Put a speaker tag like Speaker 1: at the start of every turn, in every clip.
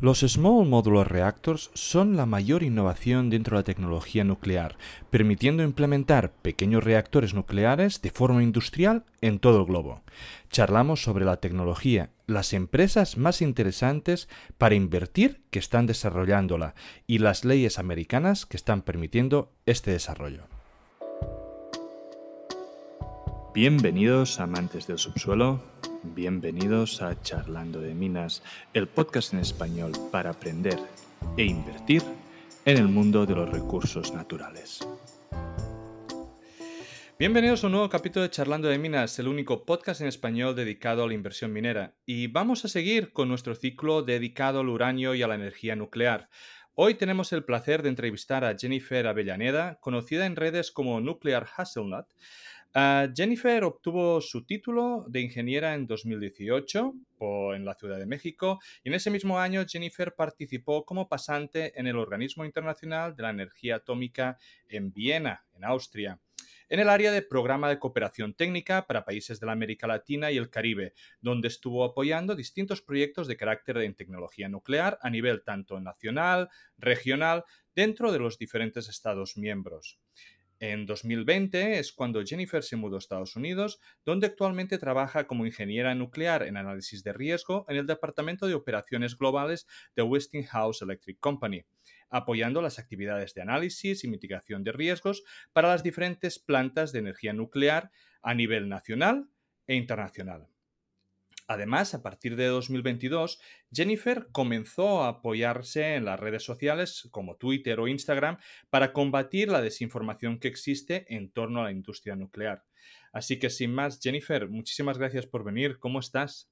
Speaker 1: Los Small Modular Reactors son la mayor innovación dentro de la tecnología nuclear, permitiendo implementar pequeños reactores nucleares de forma industrial en todo el globo. Charlamos sobre la tecnología, las empresas más interesantes para invertir que están desarrollándola y las leyes americanas que están permitiendo este desarrollo. Bienvenidos amantes del subsuelo, bienvenidos a Charlando de Minas, el podcast en español para aprender e invertir en el mundo de los recursos naturales. Bienvenidos a un nuevo capítulo de Charlando de Minas, el único podcast en español dedicado a la inversión minera. Y vamos a seguir con nuestro ciclo dedicado al uranio y a la energía nuclear. Hoy tenemos el placer de entrevistar a Jennifer Avellaneda, conocida en redes como Nuclear Hazelnut, Ah, Jennifer obtuvo su título de ingeniera en 2018 en la Ciudad de México y en ese mismo año Jennifer participó como pasante en el Organismo Internacional de la Energía Atómica en Viena, en Austria en el área de programa de cooperación técnica para países de la América Latina y el Caribe, donde estuvo apoyando distintos proyectos de carácter en tecnología nuclear a nivel tanto nacional, regional, dentro de los diferentes Estados miembros. En 2020 es cuando Jennifer se mudó a Estados Unidos, donde actualmente trabaja como ingeniera nuclear en análisis de riesgo en el Departamento de Operaciones Globales de Westinghouse Electric Company, apoyando las actividades de análisis y mitigación de riesgos para las diferentes plantas de energía nuclear a nivel nacional e internacional. Además, a partir de 2022, Jennifer comenzó a apoyarse en las redes sociales como Twitter o Instagram para combatir la desinformación que existe en torno a la industria nuclear. Así que sin más, Jennifer, muchísimas gracias por venir. ¿Cómo estás?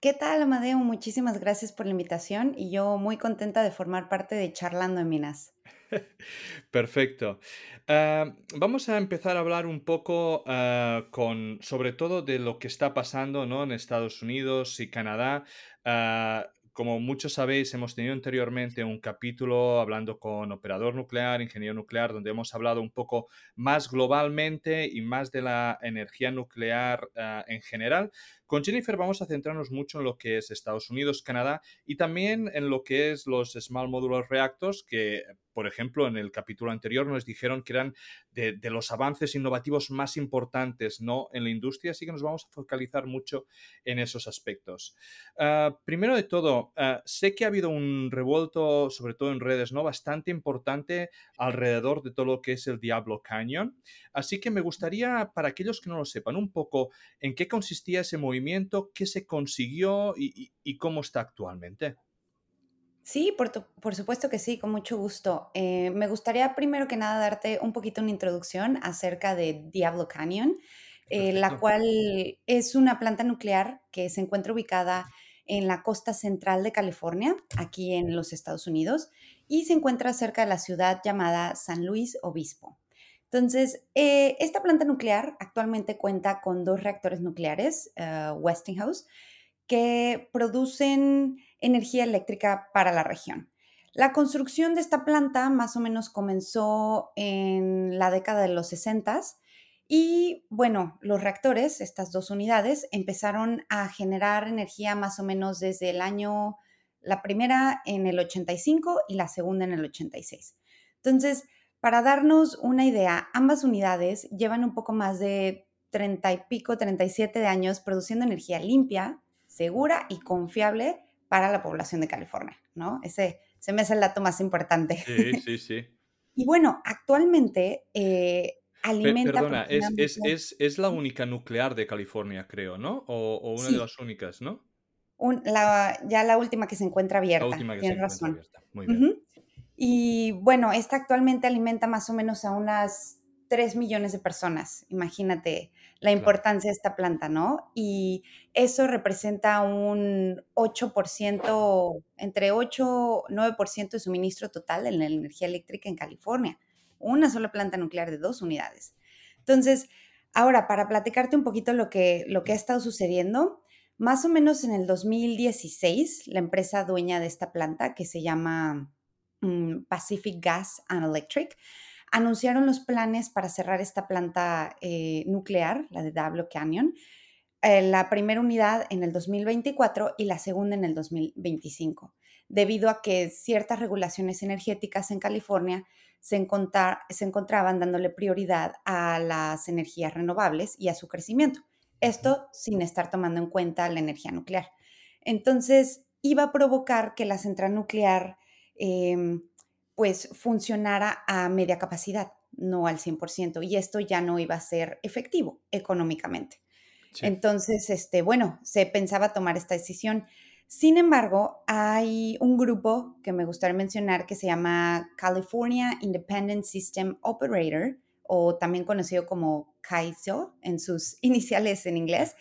Speaker 2: ¿Qué tal, Amadeo? Muchísimas gracias por la invitación y yo muy contenta de formar parte de Charlando en Minas.
Speaker 1: Perfecto. Ah, vamos a empezar a hablar un poco ah, con, sobre todo de lo que está pasando ¿no? en Estados Unidos y Canadá. Ah, como muchos sabéis, hemos tenido anteriormente un capítulo hablando con operador nuclear, ingeniero nuclear, donde hemos hablado un poco más globalmente y más de la energía nuclear en general. Con Jennifer vamos a centrarnos mucho en lo que es Estados Unidos, Canadá y también en lo que es los Small Modular Reactors, que por ejemplo en el capítulo anterior nos dijeron que eran de, los avances innovativos más importantes ¿no? en la industria, así que nos vamos a focalizar mucho en esos aspectos. Ah, primero de todo, ah, sé que ha habido un revuelto, sobre todo en redes, ¿no? bastante importante alrededor de todo lo que es el Diablo Canyon, así que me gustaría, para aquellos que no lo sepan, un poco en qué consistía ese movimiento qué se consiguió y, cómo está actualmente.
Speaker 2: Sí, por, supuesto que sí, con mucho gusto. Eh, me gustaría primero que nada darte un poquito una introducción acerca de Diablo Canyon, eh, la cual es una planta nuclear que se encuentra ubicada en la costa central de California, aquí en los Estados Unidos, y se encuentra cerca de la ciudad llamada San Luis Obispo. Entonces, eh, esta planta nuclear actualmente cuenta con dos reactores nucleares, eh, Westinghouse, que producen energía eléctrica para la región. La construcción de esta planta más o menos comenzó en la década de los 60 y bueno, los reactores, estas dos unidades, empezaron a generar energía más o menos desde el año, la primera en el 85 y la segunda en el 86. Entonces, para darnos una idea, ambas unidades llevan un poco más de 30 y pico, 37 de años produciendo energía limpia, segura y confiable para la población de California, ¿no? Ese se me hace el dato más importante.
Speaker 1: Sí, sí, sí.
Speaker 2: y bueno, actualmente eh, alimenta...
Speaker 1: Perdona, es, la única nuclear de California, creo, ¿no? O, una de las únicas, ¿no?
Speaker 2: ya la última que se encuentra abierta. La última que se encuentra abierta. Muy bien. Y bueno, esta actualmente alimenta más o menos a unas 3 millones de personas. Imagínate la importancia de esta planta, ¿no? Y eso representa un 8%, entre 8 y 9% de suministro total en la energía eléctrica en California. Una sola planta nuclear de dos unidades. Entonces, ahora, para platicarte un poquito lo que, lo que ha estado sucediendo, más o menos en el 2016, la empresa dueña de esta planta, que se llama Pacific Gas and Electric, anunciaron los planes para cerrar esta planta eh, nuclear, la de Diablo Canyon, eh, la primera unidad en el 2024 y la segunda en el 2025, debido a que ciertas regulaciones energéticas en California se, encontraban dándole prioridad a las energías renovables y a su crecimiento. Esto sin estar tomando en cuenta la energía nuclear. Entonces, iba a provocar que la central nuclear em, pues funcionara a media capacidad, no al 100%, y esto ya no iba a ser efectivo económicamente. Entonces, este, bueno, se pensaba tomar esta decisión. Sin embargo, hay un grupo que me gustaría mencionar que se llama California Independent System Operator, o también conocido como CAISO en sus iniciales en inglés.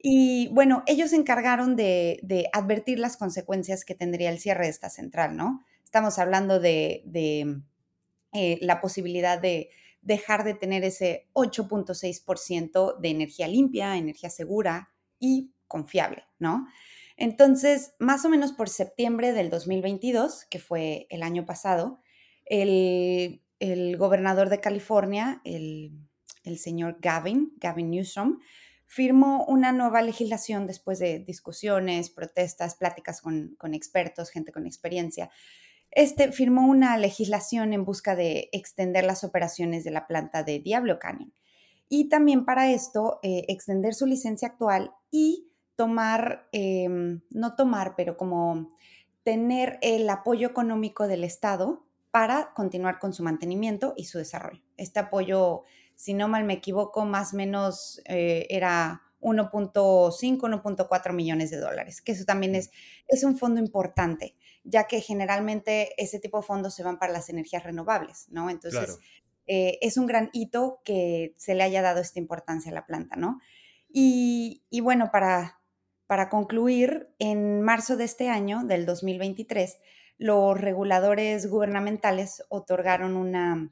Speaker 2: Y bueno, ellos se encargaron de, advertir las consecuencias que tendría el cierre de esta central, ¿no? Estamos hablando de, eh, la posibilidad de dejar de tener ese 8.6% de energía limpia, energía segura y confiable, ¿no? Entonces, más o menos por septiembre del 2022, que fue el año pasado, el, gobernador de California, el, señor Gavin, Gavin Newsom, firmó una nueva legislación después de discusiones, protestas, pláticas con, expertos, gente con experiencia. Este firmó una legislación en busca de extender las operaciones de la planta de Diablo Canyon. Y también para esto, eh, extender su licencia actual y tomar, em, no tomar, pero como tener el apoyo económico del Estado para continuar con su mantenimiento y su desarrollo. Este apoyo, si no mal me equivoco, más o menos eh, era 1.5, 1.4 millones de dólares, que eso también es, es un fondo importante, ya que generalmente ese tipo de fondos se van para las energías renovables, ¿no? Entonces, eh, es un gran hito que se le haya dado esta importancia a la planta, ¿no? Y, y bueno, para para concluir, en marzo de este año, del 2023, los reguladores gubernamentales otorgaron una,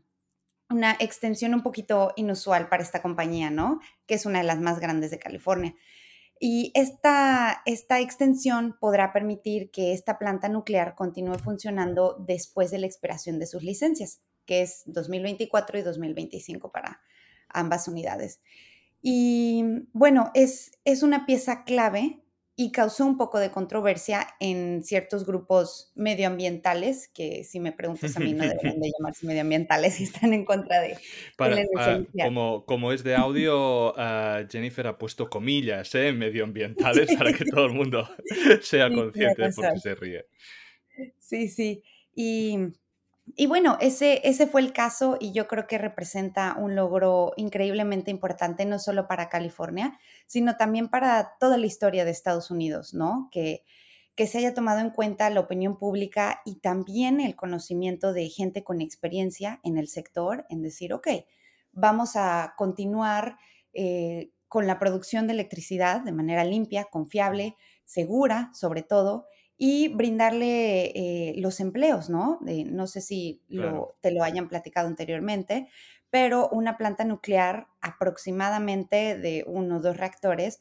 Speaker 2: una extensión un poquito inusual para esta compañía, ¿no? Que es una de las más grandes de California. Y esta, esta extensión podrá permitir que esta planta nuclear continúe funcionando después de la expiración de sus licencias, que es 2024 y 2025 para ambas unidades. Y bueno, es, es una pieza clave y causó un poco de controversia en ciertos grupos medioambientales, que si me preguntas a mí no deberían de llamarse medioambientales y están en contra de,
Speaker 1: Para, ah, como, como es de audio, ah, Jennifer ha puesto comillas, ¿eh? Medioambientales para que todo el mundo sea consciente de por qué se ríe.
Speaker 2: Sí, sí. Y y bueno, ese, ese fue el caso y yo creo que representa un logro increíblemente importante, no solo para California, sino también para toda la historia de Estados Unidos, ¿no? Que, que se haya tomado en cuenta la opinión pública y también el conocimiento de gente con experiencia en el sector, en decir, ok, vamos a continuar eh, con la producción de electricidad de manera limpia, confiable, segura, sobre todo, y brindarle eh, los empleos, ¿no? no sé si te lo hayan platicado anteriormente, pero una planta nuclear aproximadamente de uno o dos reactores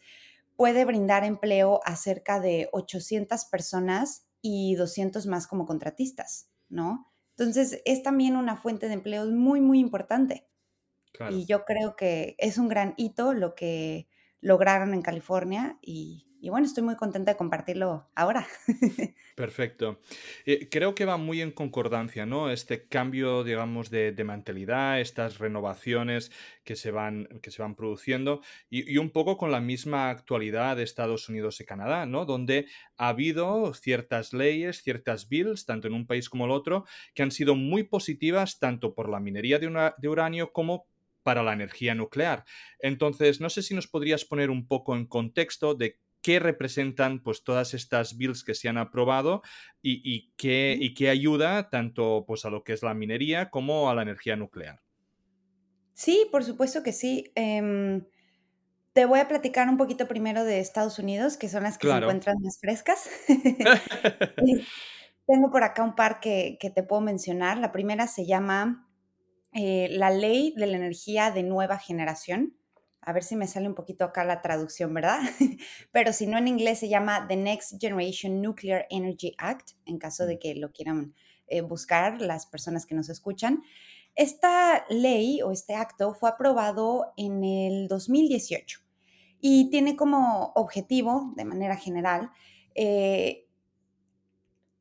Speaker 2: puede brindar empleo a cerca de 800 personas y 200 más como contratistas, ¿no? Entonces, es también una fuente de empleos muy, muy importante. Y yo creo que es un gran hito lo que lograron en California y, y bueno, estoy muy contenta de compartirlo ahora.
Speaker 1: Perfecto. Eh, creo que va muy en concordancia, ¿no? Este cambio, digamos, de, mentalidad, estas renovaciones que se van, que se van produciendo y, un poco con la misma actualidad de Estados Unidos y Canadá, ¿no? Donde ha habido ciertas leyes, ciertas bills, tanto en un país como el otro, que han sido muy positivas tanto por la minería de, de uranio como para la energía nuclear. Entonces, no sé si nos podrías poner un poco en contexto de qué representan pues todas estas bills que se han aprobado y, qué, y qué ayuda tanto pues a lo que es la minería como a la energía nuclear.
Speaker 2: Sí, por supuesto que sí. Em, te voy a platicar un poquito primero de Estados Unidos, que son las que se encuentran más frescas. Tengo por acá un par que, te puedo mencionar. La primera se llama eh, la Ley de la Energía de Nueva Generación a ver si me sale un poquito acá la traducción, ¿verdad? Pero si no en inglés se llama The Next Generation Nuclear Energy Act, en caso de mm. que lo quieran eh, buscar las personas que nos escuchan. Esta ley o este acto fue aprobado en el 2018 y tiene como objetivo, de manera general, eh,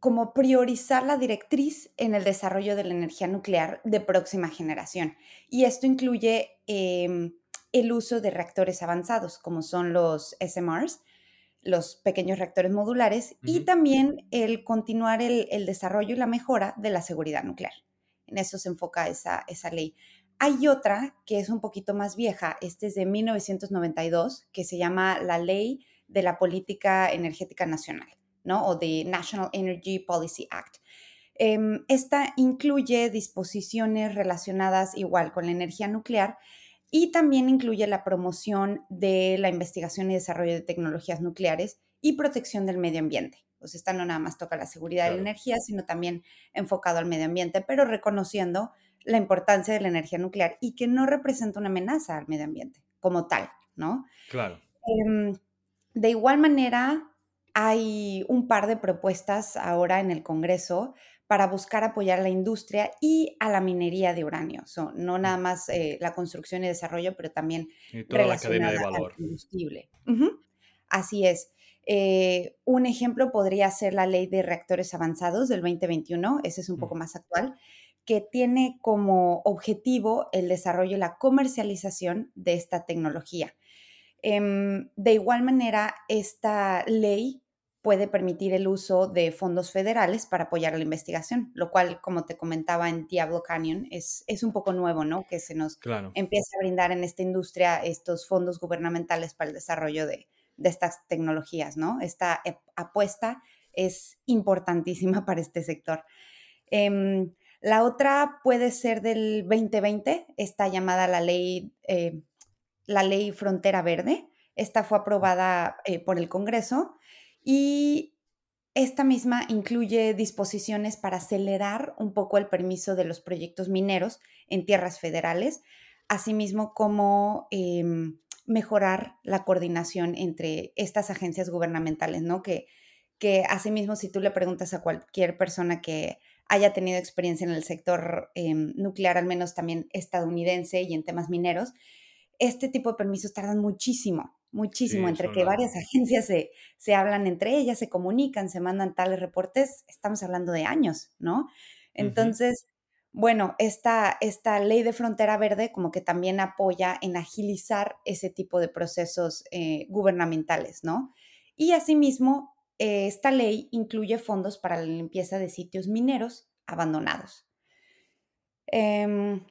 Speaker 2: como priorizar la directriz en el desarrollo de la energía nuclear de próxima generación. Y esto incluye em, el uso de reactores avanzados, como son los SMRs, los pequeños reactores modulares, y también el continuar el, desarrollo y la mejora de la seguridad nuclear. En eso se enfoca esa, esa ley. Hay otra que es un poquito más vieja, este es de 1992, que se llama la Ley de la Política Energética Nacional, ¿no? O de National Energy Policy Act. Em, esta incluye disposiciones relacionadas igual con la energía nuclear y también incluye la promoción de la investigación y desarrollo de tecnologías nucleares y protección del medio ambiente. Pues esta no nada más toca la seguridad de la energía, sino también enfocado al medio ambiente, pero reconociendo la importancia de la energía nuclear y que no representa una amenaza al medio ambiente como tal, ¿no?
Speaker 1: Claro.
Speaker 2: Em, de igual manera, hay un par de propuestas ahora en el Congreso para buscar apoyar a la industria y a la minería de uranio. no nada más eh, la construcción y desarrollo, pero también
Speaker 1: y toda la cadena de valor.
Speaker 2: Al combustible. Así es. Eh, un ejemplo podría ser la ley de reactores avanzados del 2021, ese es un poco más actual, que tiene como objetivo el desarrollo y la comercialización de esta tecnología. Em, de igual manera, esta ley puede permitir el uso de fondos federales para apoyar la investigación, lo cual, como te comentaba en Diablo Canyon, es, es un poco nuevo, ¿no? Que se nos empieza a brindar en esta industria estos fondos gubernamentales para el desarrollo de, de estas tecnologías, ¿no? Esta apuesta es importantísima para este sector. Em, la otra puede ser del 2020, está llamada la ley, eh, la ley Frontera Verde. Esta fue aprobada eh, por el Congreso y esta misma incluye disposiciones para acelerar un poco el permiso de los proyectos mineros en tierras federales, asimismo como em, mejorar la coordinación entre estas agencias gubernamentales, ¿no? Que, que asimismo, si tú le preguntas a cualquier persona que haya tenido experiencia en el sector em, nuclear, al menos también estadounidense y en temas mineros, este tipo de permisos tardan muchísimo, muchísimo, entre que varias agencias se, se, hablan entre ellas, se comunican, se mandan tales reportes, estamos hablando de años, ¿no? Entonces, bueno, esta, esta ley de frontera verde como que también apoya en agilizar ese tipo de procesos eh, gubernamentales, ¿no? Y asimismo, eh, esta ley incluye fondos para la limpieza de sitios mineros abandonados. Em,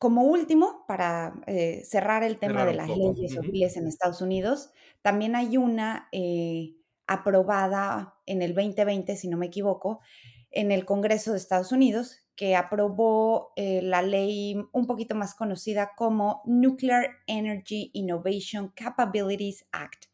Speaker 2: como último, para eh, cerrar el tema de las leyes civiles en Estados Unidos, también hay una eh, aprobada en el 2020, si no me equivoco, en el Congreso de Estados Unidos, que aprobó la ley un poquito más conocida como Nuclear Energy Innovation Capabilities Act,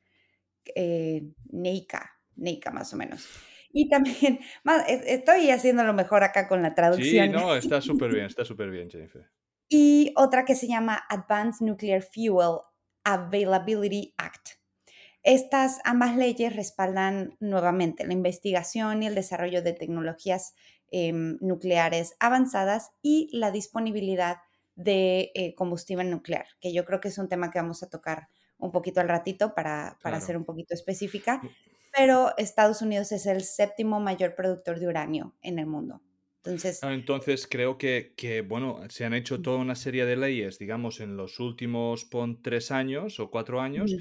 Speaker 2: NEICA, NEICA más o menos. Y también, estoy haciendo lo mejor acá con la traducción.
Speaker 1: Sí, no, está súper bien, está súper bien, Jennifer.
Speaker 2: Y otra que se llama Advanced Nuclear Fuel Availability Act. Estas ambas leyes respaldan nuevamente la investigación y el desarrollo de tecnologías em, nucleares avanzadas y la disponibilidad de eh, combustible nuclear, que yo creo que es un tema que vamos a tocar un poquito al ratito para, para ser un poquito específica pero Estados Unidos es el séptimo mayor productor de uranio en el mundo. Entonces,
Speaker 1: ah, entonces creo que, que, bueno, se han hecho toda una serie de leyes, digamos, en los últimos pon, tres años o cuatro años,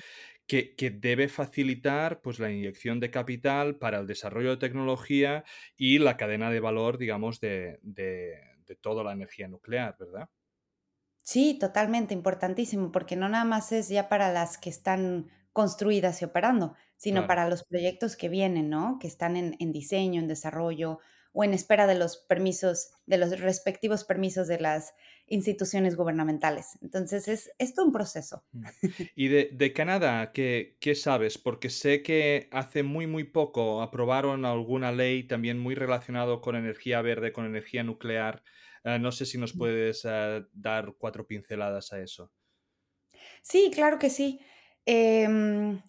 Speaker 1: que, que, debe facilitar pues, la inyección de capital para el desarrollo de tecnología y la cadena de valor, digamos, de, de, de toda la energía nuclear, ¿verdad?
Speaker 2: Sí, totalmente importantísimo, porque no nada más es ya para las que están construidas y operando, sino para los proyectos que vienen, ¿no? Que están en, diseño, en desarrollo o en espera de los permisos, de los respectivos permisos de las instituciones gubernamentales. Entonces, es, es todo un proceso.
Speaker 1: Mm. Y de, Canadá, ¿qué, ¿qué, sabes? Porque sé que hace muy, muy poco aprobaron alguna ley también muy relacionado con energía verde, con energía nuclear. Eh, no sé si nos puedes eh, dar cuatro pinceladas a eso.
Speaker 2: Sí, claro que sí. Em,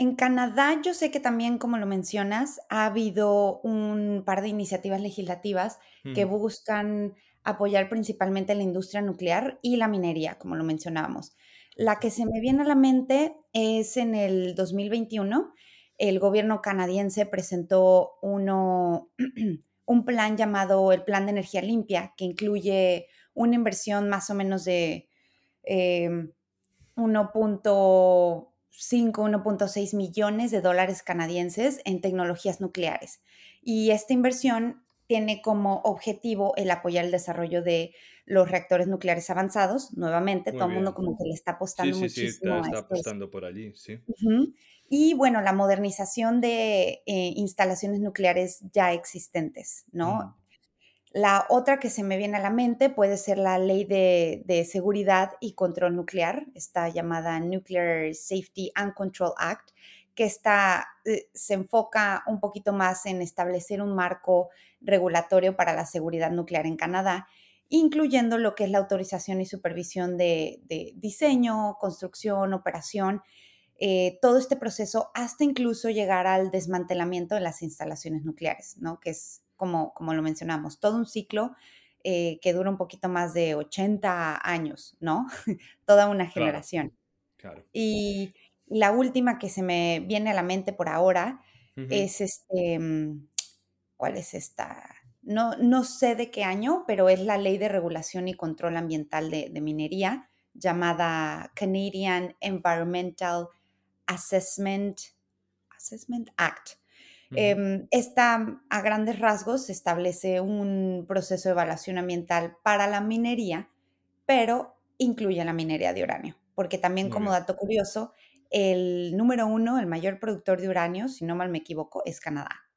Speaker 2: en Canadá, yo sé que también, como lo mencionas, ha habido un par de iniciativas legislativas que buscan apoyar principalmente la industria nuclear y la minería, como lo mencionábamos. La que se me viene a la mente es en el 2021, el gobierno canadiense presentó uno, un plan llamado el Plan de Energía Limpia, que incluye una inversión más o menos de 1.5, em, 1.6 millones de dólares canadienses en tecnologías nucleares. Y esta inversión tiene como objetivo el apoyar el desarrollo de los reactores nucleares avanzados. Nuevamente, todo el mundo como que le está apostando sí, sí, muchísimo.
Speaker 1: Sí, está, apostando por allí, sí.
Speaker 2: Y bueno, la modernización de eh, instalaciones nucleares ya existentes, ¿no? La otra que se me viene a la mente puede ser la ley de, seguridad y control nuclear, esta llamada Nuclear Safety and Control Act, que está, eh, se enfoca un poquito más en establecer un marco regulatorio para la seguridad nuclear en Canadá, incluyendo lo que es la autorización y supervisión de, diseño, construcción, operación, eh, todo este proceso hasta incluso llegar al desmantelamiento de las instalaciones nucleares, ¿no? Que es, como, como lo mencionamos, todo un ciclo eh, que dura un poquito más de 80 años, ¿no? Toda una generación.
Speaker 1: Claro.
Speaker 2: Y la última que se me viene a la mente por ahora es este, mm, ¿cuál es esta? No, no sé de qué año, pero es la Ley de Regulación y Control Ambiental de, Minería, llamada Canadian Environmental Assessment, Assessment Act. Em, esta, a grandes rasgos, establece un proceso de evaluación ambiental para la minería, pero incluye la minería de uranio, porque también como dato curioso, el número uno, el mayor productor de uranio, si no mal me equivoco, es Canadá.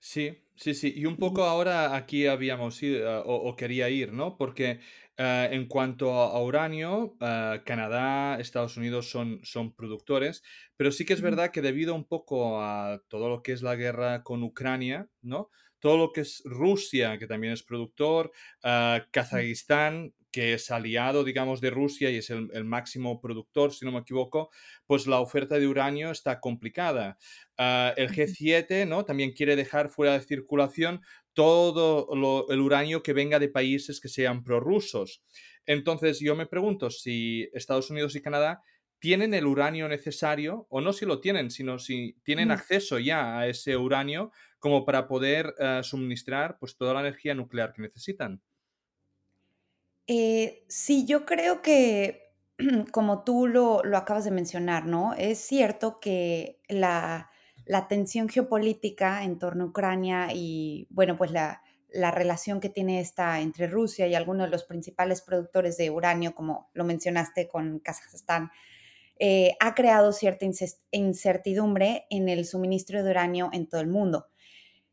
Speaker 1: Sí, sí, sí. Y un poco ahora aquí habíamos ido, ah, o, quería ir, ¿no? Porque ah, en cuanto a, uranio, ah, Canadá, Estados Unidos son, son productores, pero sí que es verdad que debido un poco a todo lo que es la guerra con Ucrania, ¿no? Todo lo que es Rusia, que también es productor, Kazajistán, que es aliado, digamos, de Rusia y es el, máximo productor, si no me equivoco, pues la oferta de uranio está complicada. El G7, ¿no? También quiere dejar fuera de circulación todo el uranio que venga de países que sean prorrusos. Entonces, yo me pregunto si Estados Unidos y Canadá tienen el uranio necesario, o no si lo tienen, sino si tienen acceso ya a ese uranio como para poder ah, suministrar pues, toda la energía nuclear que necesitan.
Speaker 2: Eh, sí, yo creo que, como tú lo, acabas de mencionar, ¿no? Es cierto que la, tensión geopolítica en torno a Ucrania y, bueno, pues la, relación que tiene esta entre Rusia y algunos de los principales productores de uranio, como lo mencionaste con Kazajstán, eh, ha creado cierta incertidumbre en el suministro de uranio en todo el mundo.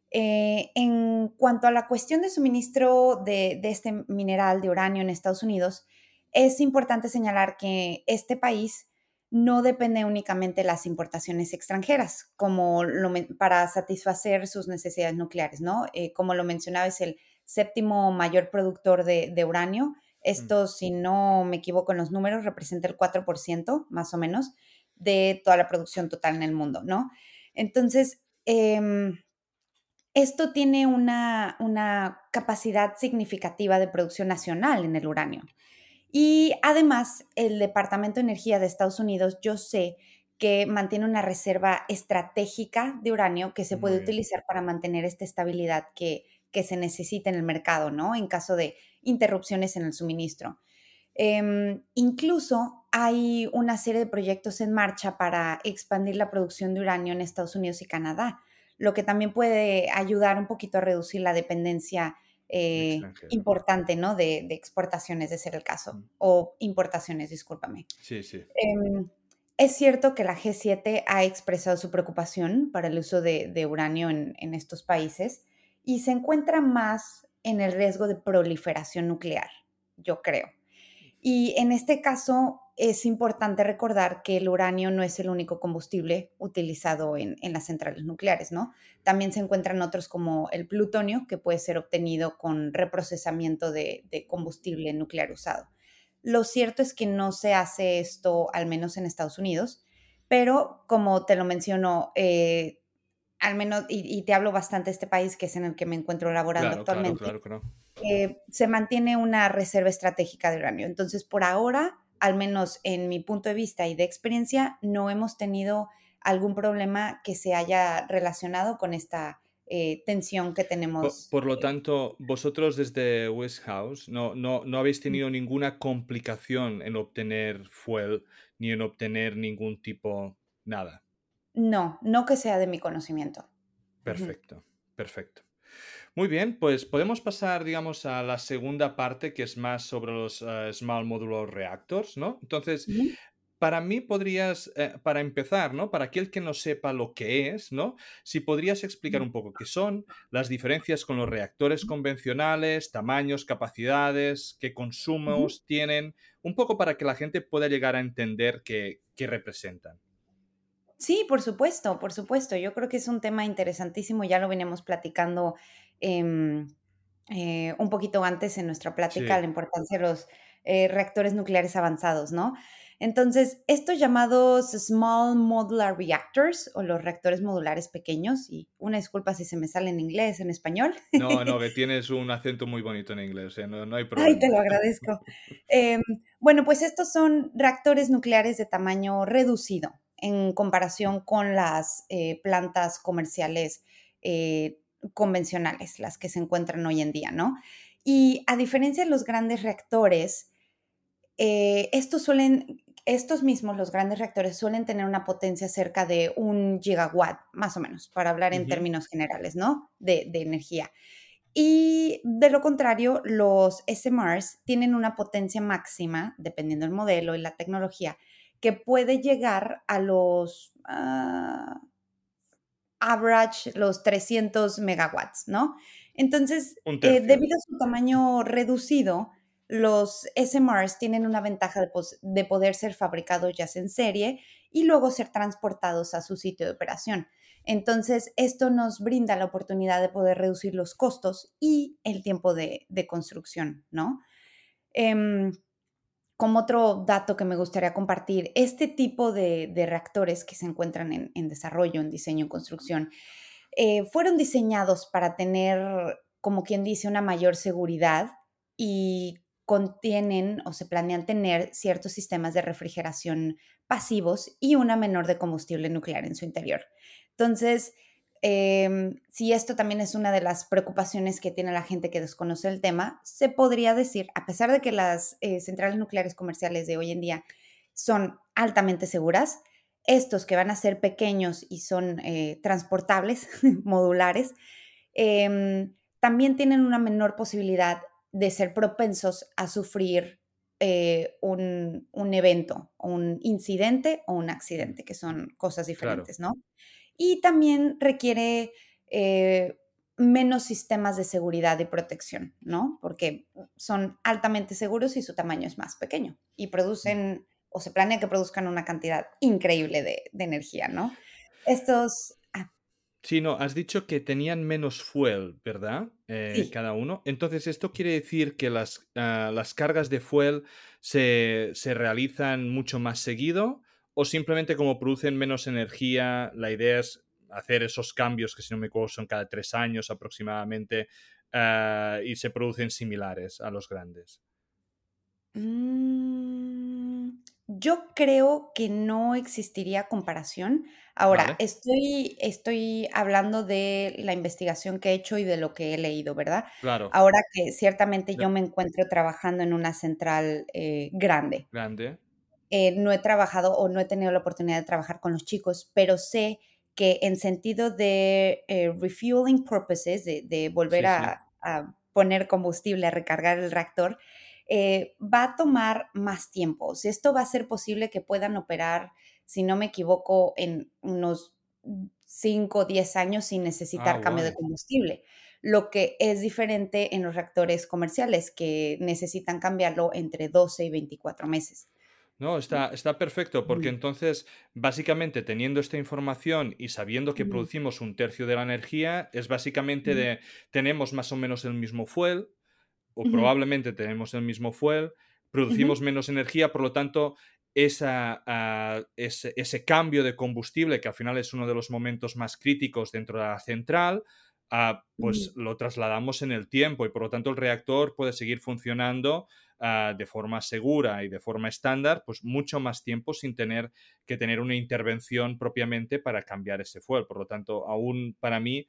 Speaker 2: Eh, en cuanto a la cuestión de suministro de, este mineral de uranio en Estados Unidos, es importante señalar que este país no depende únicamente de las importaciones extranjeras como para satisfacer sus necesidades nucleares, ¿no? Eh, como lo mencionaba, es el séptimo mayor productor de, uranio. Mm. Esto, si no me equivoco en los números, representa el 4% más o menos de toda la producción total en el mundo, ¿no? Entonces, em, esto tiene una, capacidad significativa de producción nacional en el uranio. Y además, el Departamento de Energía de Estados Unidos, yo sé que mantiene una reserva estratégica de uranio que se puede utilizar para mantener esta estabilidad que, se necesita en el mercado, ¿no? En caso de interrupciones en el suministro. Em, incluso hay una serie de proyectos en marcha para expandir la producción de uranio en Estados Unidos y Canadá lo que también puede ayudar un poquito a reducir la dependencia eh, importante, ¿no? De, exportaciones, de ser el caso, o importaciones, discúlpame.
Speaker 1: Sí, sí.
Speaker 2: Em, es cierto que la G7 ha expresado su preocupación para el uso de, uranio en, en, estos países y se encuentra más en el riesgo de proliferación nuclear, yo creo. Y en este caso, es importante recordar que el uranio no es el único combustible utilizado en, las centrales nucleares, ¿no? También se encuentran otros como el plutonio, que puede ser obtenido con reprocesamiento de, combustible nuclear usado. Lo cierto es que no se hace esto, al menos en Estados Unidos, pero como te lo menciono, eh, al menos, y, te hablo bastante de este país que es en el que me encuentro laborando actualmente, eh, se mantiene una reserva estratégica de uranio. Entonces, por ahora, al menos en mi punto de vista y de experiencia, no hemos tenido algún problema que se haya relacionado con esta eh, tensión que tenemos.
Speaker 1: Por, lo tanto, vosotros desde Westhouse no, no, no habéis tenido ninguna complicación en obtener fuel ni en obtener ningún tipo, nada.
Speaker 2: No, no que sea de mi conocimiento.
Speaker 1: Perfecto, perfecto. Muy bien, pues podemos pasar, digamos, a la segunda parte que es más sobre los eh, Small Modular Reactors, ¿no? Entonces, para mí podrías, eh, para empezar, ¿no? Para aquel que no sepa lo que es, ¿no? Si podrías explicar un poco qué son, las diferencias con los reactores convencionales, tamaños, capacidades, qué consumos tienen, un poco para que la gente pueda llegar a entender qué, representan.
Speaker 2: Sí, por supuesto, por supuesto. Yo creo que es un tema interesantísimo, ya lo veníamos platicando em, eh, un poquito antes en nuestra plática, la importancia de los eh, reactores nucleares avanzados, ¿no? Entonces, estos llamados Small Modular Reactors o los reactores modulares pequeños, y una disculpa si se me sale en inglés, en español.
Speaker 1: No, no, que tienes un acento muy bonito en inglés, no, hay problema.
Speaker 2: Ay, te lo agradezco. Em, bueno, pues estos son reactores nucleares de tamaño reducido en comparación con las eh, plantas comerciales eh, convencionales, las que se encuentran hoy en día, ¿no? Y a diferencia de los grandes reactores, eh, estos suelen estos mismos, los grandes reactores, suelen tener una potencia cerca de un gigawatt, más o menos, para hablar en términos generales, ¿no? De, energía. Y de lo contrario, los SMRs tienen una potencia máxima, dependiendo del modelo y la tecnología, que puede llegar a los uh, average, los 300 megawatts, ¿no? Entonces, eh, debido a su tamaño reducido, los SMRs tienen una ventaja de, poder ser fabricados ya en serie y luego ser transportados a su sitio de operación. Entonces, esto nos brinda la oportunidad de poder reducir los costos y el tiempo de, construcción, ¿no? Em, como otro dato que me gustaría compartir, este tipo de, reactores que se encuentran en, desarrollo, en diseño, en construcción, eh, fueron diseñados para tener, como quien dice, una mayor seguridad y contienen o se planean tener ciertos sistemas de refrigeración pasivos y una menor de combustible nuclear en su interior. Entonces, em, si esto también es una de las preocupaciones que tiene la gente que desconoce el tema, se podría decir, a pesar de que las eh, centrales nucleares comerciales de hoy en día son altamente seguras, estos que van a ser pequeños y son eh, transportables, modulares, em, también tienen una menor posibilidad de ser propensos a sufrir eh, un, evento, un incidente o un accidente, que son cosas diferentes, ¿no? Y también requiere eh, menos sistemas de seguridad y protección, ¿no? Porque son altamente seguros y su tamaño es más pequeño y producen o se planea que produzcan una cantidad increíble de, de energía, ¿no? Estos
Speaker 1: Sí, no, has dicho que tenían menos fuel, ¿verdad? Eh, cada uno. Entonces, ¿esto quiere decir que las, ah, las cargas de fuel se, realizan mucho más seguido? ¿O simplemente como producen menos energía, la idea es hacer esos cambios que si no me equivoco son cada tres años aproximadamente ah, y se producen similares a los grandes?
Speaker 2: Mm, yo creo que no existiría comparación Ahora, estoy, estoy hablando de la investigación que he hecho y de lo que he leído, ¿verdad?
Speaker 1: Claro.
Speaker 2: Ahora que ciertamente yo me encuentro trabajando en una central eh, grande.
Speaker 1: Grande.
Speaker 2: Eh, no he trabajado o no he tenido la oportunidad de trabajar con los chicos, pero sé que en sentido de eh, refueling purposes, de, volver a, poner combustible, a recargar el reactor, va a tomar más tiempo. Si esto va a ser posible que puedan operar si no me equivoco, en unos 5 o 10 años sin necesitar ah, cambio de combustible. Lo que es diferente en los reactores comerciales, que necesitan cambiarlo entre 12 y 24 meses.
Speaker 1: No, está, está perfecto, porque entonces, básicamente, teniendo esta información y sabiendo que producimos un tercio de la energía, es básicamente de, tenemos más o menos el mismo fuel, o probablemente tenemos el mismo fuel, producimos menos energía, por lo tanto, esa, ese, cambio de combustible, que al final es uno de los momentos más críticos dentro de la central, ah, pues lo trasladamos en el tiempo y por lo tanto el reactor puede seguir funcionando ah, de forma segura y de forma estándar, pues mucho más tiempo sin tener que tener una intervención propiamente para cambiar ese fuel. Por lo tanto, aún para mí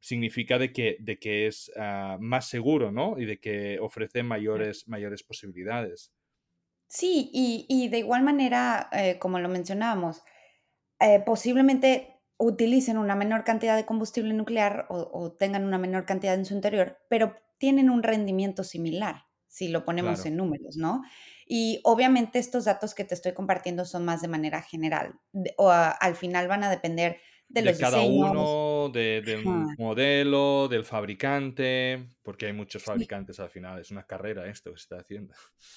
Speaker 1: significa de que, de que es ah, más seguro, ¿no? Y de que ofrece mayores, mayores posibilidades.
Speaker 2: Sí, y, de igual manera, eh, como lo mencionábamos, eh, posiblemente utilicen una menor cantidad de combustible nuclear o, tengan una menor cantidad en su interior, pero tienen un rendimiento similar, si lo ponemos en números, ¿no? Y obviamente estos datos que te estoy compartiendo son más de manera general, o al final van a depender de,
Speaker 1: cada uno, del modelo, del fabricante, porque hay muchos fabricantes al final, es una carrera esto que se está haciendo.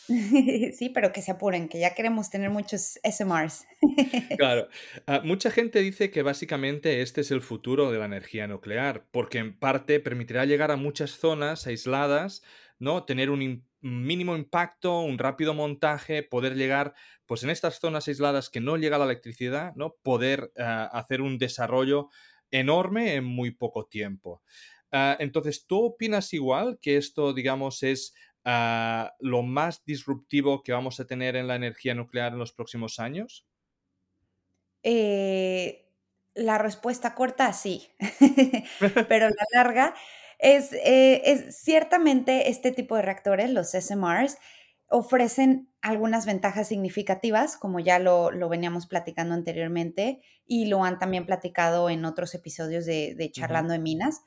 Speaker 2: sí, pero que se apuren, que ya queremos tener muchos SMRs.
Speaker 1: claro, ah, mucha gente dice que básicamente este es el futuro de la energía nuclear, porque en parte permitirá llegar a muchas zonas aisladas, ¿no? Tener un mínimo impacto, un rápido montaje, poder llegar, pues en estas zonas aisladas que no llega la electricidad, ¿no? Poder ah, hacer un desarrollo enorme en muy poco tiempo. Ah, entonces, ¿tú opinas igual que esto, digamos, es ah, lo más disruptivo que vamos a tener en la energía nuclear en los próximos años?
Speaker 2: Eh, la respuesta corta, sí, pero la larga, eh, es, ciertamente este tipo de reactores, los SMRs, ofrecen algunas ventajas significativas, como ya lo, veníamos platicando anteriormente y lo han también platicado en otros episodios de, Charlando de Minas.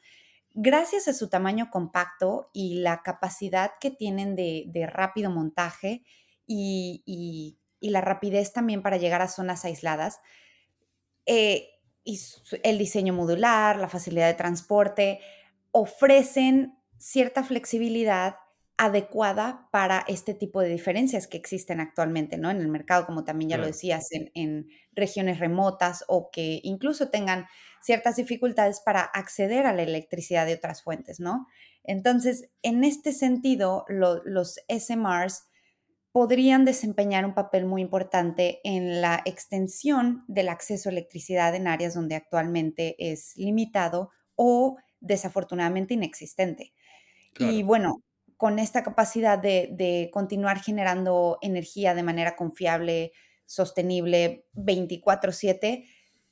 Speaker 2: Gracias a su tamaño compacto y la capacidad que tienen de, rápido montaje y, la rapidez también para llegar a zonas aisladas, eh, y el diseño modular, la facilidad de transporte, ofrecen cierta flexibilidad adecuada para este tipo de diferencias que existen actualmente, ¿no? En el mercado, como también ya lo decías, en, regiones remotas o que incluso tengan ciertas dificultades para acceder a la electricidad de otras fuentes, ¿no? Entonces, en este sentido, los SMRs podrían desempeñar un papel muy importante en la extensión del acceso a electricidad en áreas donde actualmente es limitado o desafortunadamente inexistente. Y bueno, con esta capacidad de, continuar generando energía de manera confiable, sostenible, 24/7,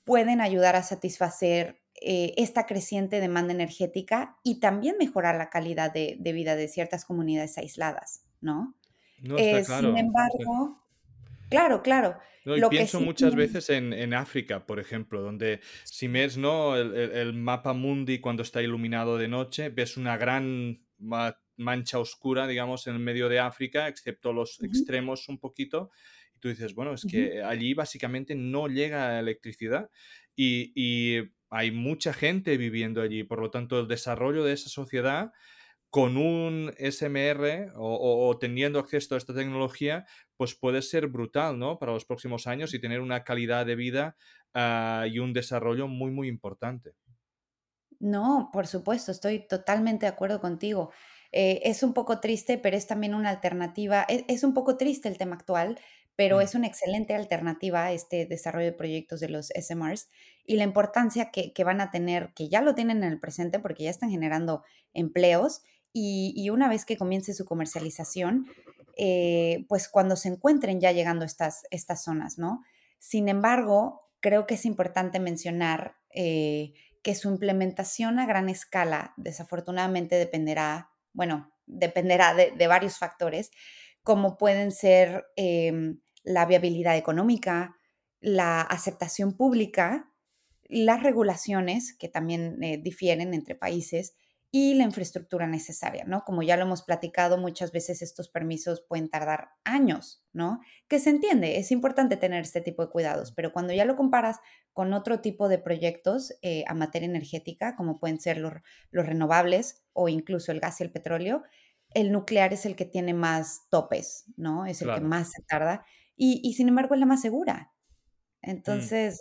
Speaker 2: pueden ayudar a satisfacer eh, esta creciente demanda energética y también mejorar la calidad de, vida de ciertas comunidades aisladas, ¿no?
Speaker 1: Eh, sin
Speaker 2: embargo, claro, claro
Speaker 1: y pienso muchas veces en, África, por ejemplo, donde si ves ¿no? el, mapa mundi cuando está iluminado de noche, ves una gran mancha oscura, digamos, en el medio de África, excepto los extremos un poquito. Y tú dices, bueno, es que allí básicamente no llega electricidad y, y hay mucha gente viviendo allí. Por lo tanto, el desarrollo de esa sociedad con un SMR o, teniendo acceso a esta tecnología, pues puede ser brutal, ¿no? Para los próximos años y tener una calidad de vida ah, y un desarrollo muy, muy importante.
Speaker 2: No, por supuesto, estoy totalmente de acuerdo contigo. Eh, es un poco triste, pero es también una alternativa. E, es, un poco triste el tema actual, pero mm. es una excelente alternativa a este desarrollo de proyectos de los SMRs y la importancia que, que, van a tener, que ya lo tienen en el presente porque ya están generando empleos y, una vez que comience su comercialización, eh, pues cuando se encuentren ya llegando estas, estas zonas, ¿no? Sin embargo, creo que es importante mencionar eh, que su implementación a gran escala desafortunadamente dependerá, bueno, dependerá de, varios factores, como pueden ser em, la viabilidad económica, la aceptación pública, las regulaciones, que también eh, difieren entre países, y la infraestructura necesaria, ¿no? Como ya lo hemos platicado, muchas veces estos permisos pueden tardar años, ¿no? Que se entiende, es importante tener este tipo de cuidados, pero cuando ya lo comparas con otro tipo de proyectos eh, a materia energética, como pueden ser los, renovables o incluso el gas y el petróleo, el nuclear es el que tiene más topes, ¿no? Es el que más se tarda y, sin embargo es la más segura. Mm. Entonces,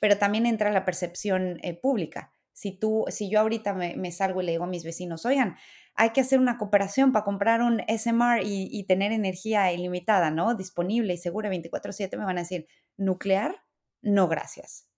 Speaker 2: pero también entra la percepción eh, pública si tú, si yo ahorita me, salgo y le digo a mis vecinos, oigan, hay que hacer una cooperación para comprar un SMR y, tener energía ilimitada, ¿no? Disponible y segura 24/7, me van a decir, nuclear, no gracias.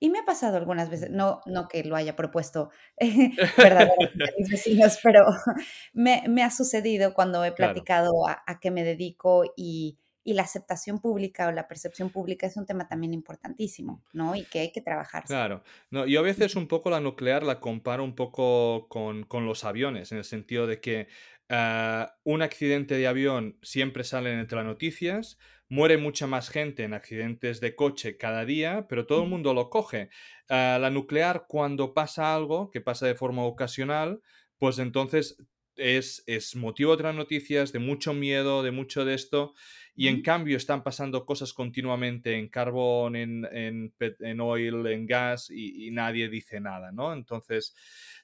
Speaker 2: Y me ha pasado algunas veces, no, no que lo haya propuesto verdaderamente a mis vecinos, pero me, me ha sucedido cuando he
Speaker 1: Claro.
Speaker 2: platicado a, a qué me dedico y, y la aceptación pública o la percepción pública es un tema también importantísimo, ¿no? Y que hay que trabajarse.
Speaker 1: Claro. No, yo a veces un poco la nuclear la comparo un poco con, con los aviones, en el sentido de que ah, un accidente de avión siempre sale entre las noticias, muere mucha más gente en accidentes de coche cada día, pero todo el mundo lo coge. Ah, la nuclear, cuando pasa algo, que pasa de forma ocasional, pues entonces es, es motivo de las noticias, de mucho miedo, de mucho de esto. Y en cambio están pasando cosas continuamente en carbón, en, en, en oil, en gas y, y nadie dice nada, ¿no? Entonces,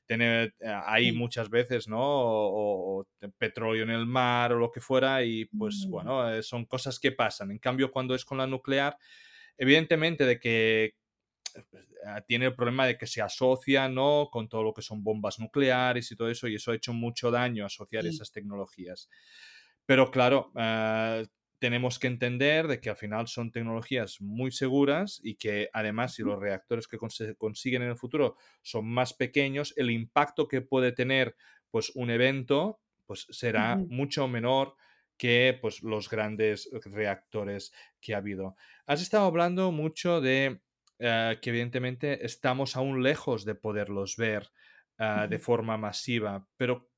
Speaker 1: tener, hay
Speaker 2: Sí.
Speaker 1: muchas veces, ¿no? O, petróleo en el mar o lo que fuera y pues
Speaker 2: Mm,
Speaker 1: bueno, eh, son cosas que pasan. En cambio, cuando es con la nuclear, evidentemente de que tiene el problema de que se asocia, ¿no? Con todo lo que son bombas nucleares y todo eso, y eso ha hecho mucho daño asociar
Speaker 2: Sí.
Speaker 1: esas tecnologías. Pero claro, ah, tenemos que entender de que al final son tecnologías muy seguras y que además si los reactores que consiguen en el futuro son más pequeños, el impacto que puede tener pues un evento pues será mucho menor que pues los grandes reactores que ha habido. Has estado hablando mucho de eh, que evidentemente estamos aún lejos de poderlos ver ah, de forma masiva, pero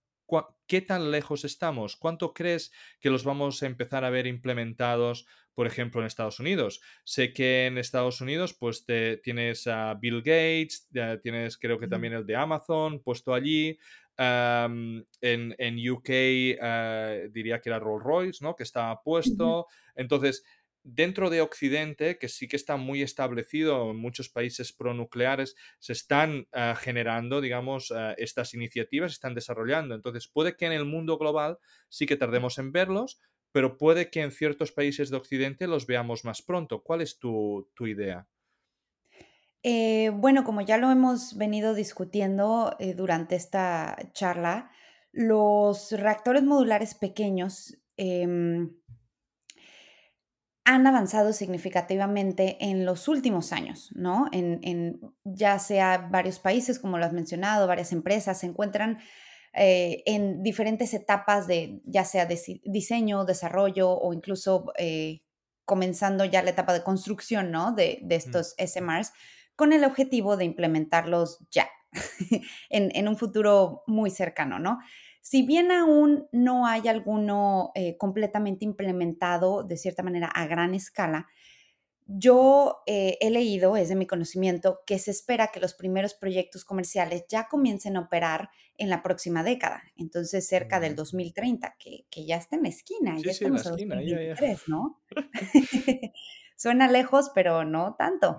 Speaker 1: ¿qué tan lejos estamos? ¿Cuánto crees que los vamos a empezar a ver implementados, por ejemplo, en Estados Unidos? Sé que en Estados Unidos pues te, tienes a Bill Gates, tienes creo que también el de Amazon puesto allí. en, en UK eh, diría que era Rolls Royce, ¿no? Que estaba puesto. Entonces, dentro de Occidente, que sí que está muy establecido en muchos países pronucleares, se están ah, generando, digamos, ah, estas iniciativas, se están desarrollando. Entonces, puede que en el mundo global sí que tardemos en verlos, pero puede que en ciertos países de Occidente los veamos más pronto. ¿Cuál es tu, tu idea?
Speaker 2: Eh, bueno, como ya lo hemos venido discutiendo eh, durante esta charla, los reactores modulares pequeños em, han avanzado significativamente en los últimos años, ¿no? En, en ya sea varios países, como lo has mencionado, varias empresas se encuentran eh, en diferentes etapas de, ya sea de diseño, desarrollo o incluso eh, comenzando ya la etapa de construcción, ¿no? De, de
Speaker 1: Mm,
Speaker 2: estos SMRs, con el objetivo de implementarlos ya, en, en un futuro muy cercano, ¿no? Si bien aún no hay alguno eh, completamente implementado de cierta manera a gran escala, yo eh, he leído, es de mi conocimiento, que se espera que los primeros proyectos comerciales ya comiencen a operar en la próxima década, entonces cerca del
Speaker 1: mm.
Speaker 2: 2030, que, que ya está en la esquina,
Speaker 1: Sí,
Speaker 2: ya
Speaker 1: sí, la esquina, ya, ya.
Speaker 2: 2023, ¿no? Suena lejos, pero no tanto.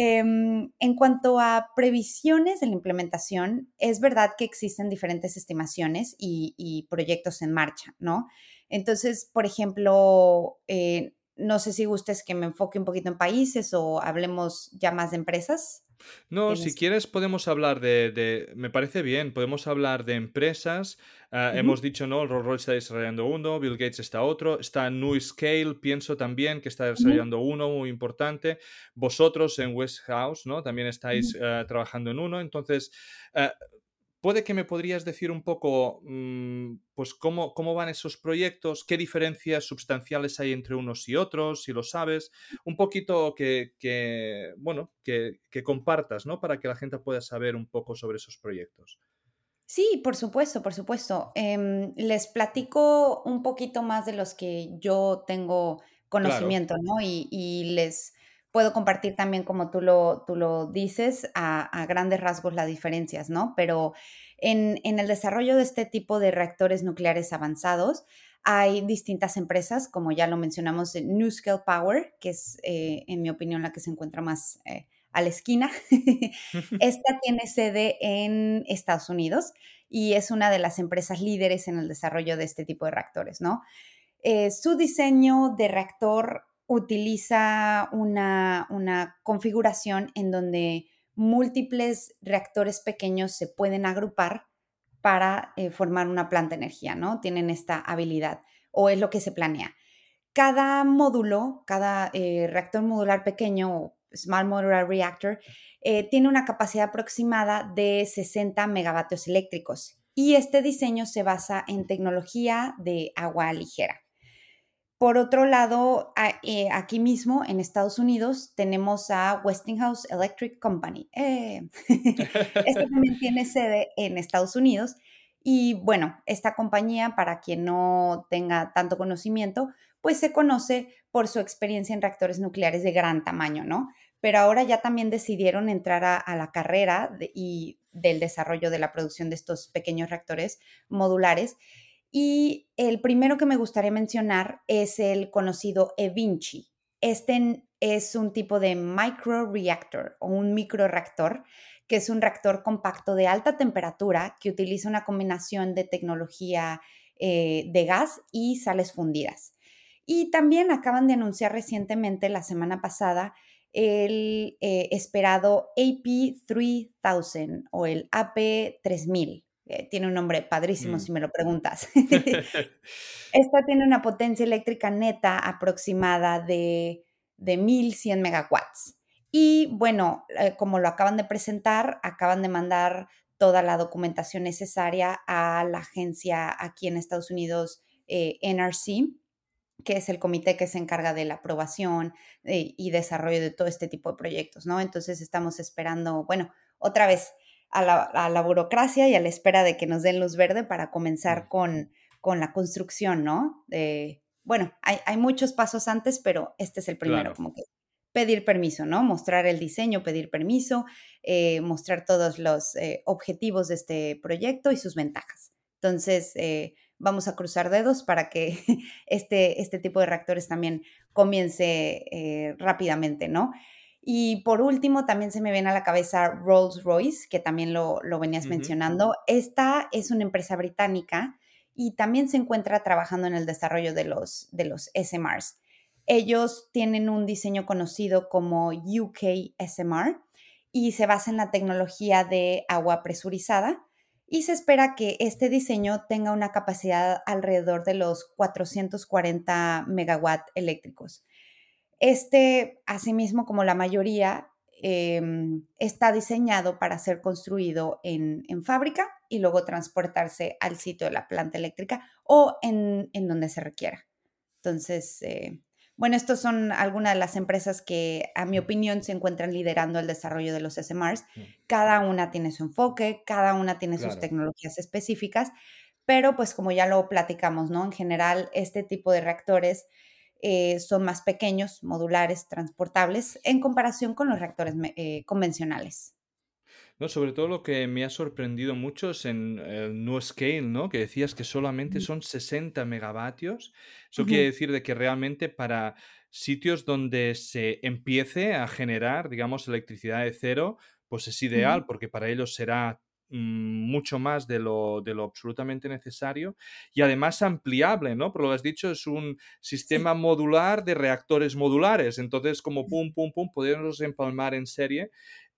Speaker 2: Em, en cuanto a previsiones de la implementación, es verdad que existen diferentes estimaciones y, proyectos en marcha, ¿no? Entonces, por ejemplo, eh, no sé si gustes que me enfoque un poquito en países o hablemos ya más de empresas.
Speaker 1: No, si
Speaker 2: es-
Speaker 1: quieres podemos hablar de, de- me parece bien, podemos hablar de empresas. ah, hemos dicho, ¿no? Rolls Royce está desarrollando uno, Bill Gates está otro, está New Scale, pienso también que está desarrollando uno muy importante. Vosotros en Westhouse, ¿no? También estáis ah, trabajando en uno. Entonces, ah, ¿Puede que me podrías decir un poco, mm, pues, cómo, cómo van esos proyectos? ¿Qué diferencias sustanciales hay entre unos y otros, si lo sabes? Un poquito que, que, bueno, que, que compartas, ¿no? Para que la gente pueda saber un poco sobre esos proyectos.
Speaker 2: Sí, por supuesto, por supuesto. Em, les platico un poquito más de los que yo tengo
Speaker 1: Claro.
Speaker 2: conocimiento, ¿no? Y, y les puedo compartir también, como tú lo, tú lo dices, a, a grandes rasgos las diferencias, ¿no? Pero en, en el desarrollo de este tipo de reactores nucleares avanzados, hay distintas empresas, como ya lo mencionamos, NuScale Power, que es, eh, en mi opinión, la que se encuentra más eh, a la esquina. Esta tiene sede en Estados Unidos y es una de las empresas líderes en el desarrollo de este tipo de reactores, ¿no? Eh, su diseño de reactor utiliza una, una configuración en donde múltiples reactores pequeños se pueden agrupar para eh, formar una planta de energía, ¿no? Tienen esta habilidad o es lo que se planea. Cada módulo, cada eh, reactor modular pequeño, Small Modular Reactor, eh, tiene una capacidad aproximada de 60 megavatios eléctricos y este diseño se basa en tecnología de agua ligera. Por otro lado, eh, aquí mismo en Estados Unidos tenemos a Westinghouse Electric Company. Eh, este también tiene sede en Estados Unidos. Y bueno, esta compañía, para quien no tenga tanto conocimiento, pues se conoce por su experiencia en reactores nucleares de gran tamaño, ¿no? Pero ahora ya también decidieron entrar a, la carrera y del desarrollo de la producción de estos pequeños reactores modulares. Y el primero que me gustaría mencionar es el conocido eVinci. Este es un tipo de microreactor o un microreactor, que es un reactor compacto de alta temperatura que utiliza una combinación de tecnología eh, de gas y sales fundidas. Y también acaban de anunciar recientemente, la semana pasada, el eh, esperado AP3000 o el AP3000. Eh, tiene un nombre padrísimo mm. si me lo preguntas. Esta tiene una potencia eléctrica neta aproximada de, de 1100 megawatts. Y bueno, eh, como lo acaban de presentar, acaban de mandar toda la documentación necesaria a la agencia aquí en Estados Unidos, eh, NRC, que es el comité que se encarga de la aprobación y desarrollo de todo este tipo de proyectos, ¿no? Entonces estamos esperando, bueno, otra vez, a la, burocracia y a la espera de que nos den luz verde para comenzar con, con la construcción, ¿no? bueno, hay, muchos pasos antes, pero este es el primero, como que pedir permiso, ¿no? Mostrar el diseño, pedir permiso, eh, mostrar todos los eh, objetivos de este proyecto y sus ventajas. Entonces, eh, vamos a cruzar dedos para que este, este tipo de reactores también comience rápidamente, ¿no? Y por último, también se me viene a la cabeza Rolls Royce, que también lo, venías mencionando. Esta es una empresa británica y también se encuentra trabajando en el desarrollo de los, de los SMRs. Ellos tienen un diseño conocido como UK SMR y se basa en la tecnología de agua presurizada y se espera que este diseño tenga una capacidad alrededor de los 440 megawatt eléctricos. Este, asimismo, como la mayoría, em, está diseñado para ser construido en, fábrica y luego transportarse al sitio de la planta eléctrica o en, donde se requiera. Entonces, eh, bueno, estas son algunas de las empresas que, a mi opinión, se encuentran liderando el desarrollo de los SMRs. Mm. Cada una tiene su enfoque, cada una tiene sus tecnologías específicas, pero pues como ya lo platicamos, ¿no? En general, este tipo de reactores eh, son más pequeños, modulares, transportables, en comparación con los reactores eh, convencionales.
Speaker 1: No, sobre todo lo que me ha sorprendido mucho es en el New Scale, ¿no? Que decías que solamente son 60 megavatios. Eso quiere decir de que realmente para sitios donde se empiece a generar, digamos, electricidad de cero, pues es ideal, porque para ellos será mucho más de lo, de lo absolutamente necesario y además ampliable, ¿no? Pero lo has dicho, es un sistema modular de reactores modulares, entonces como pum, pum, pum, podemos empalmar en serie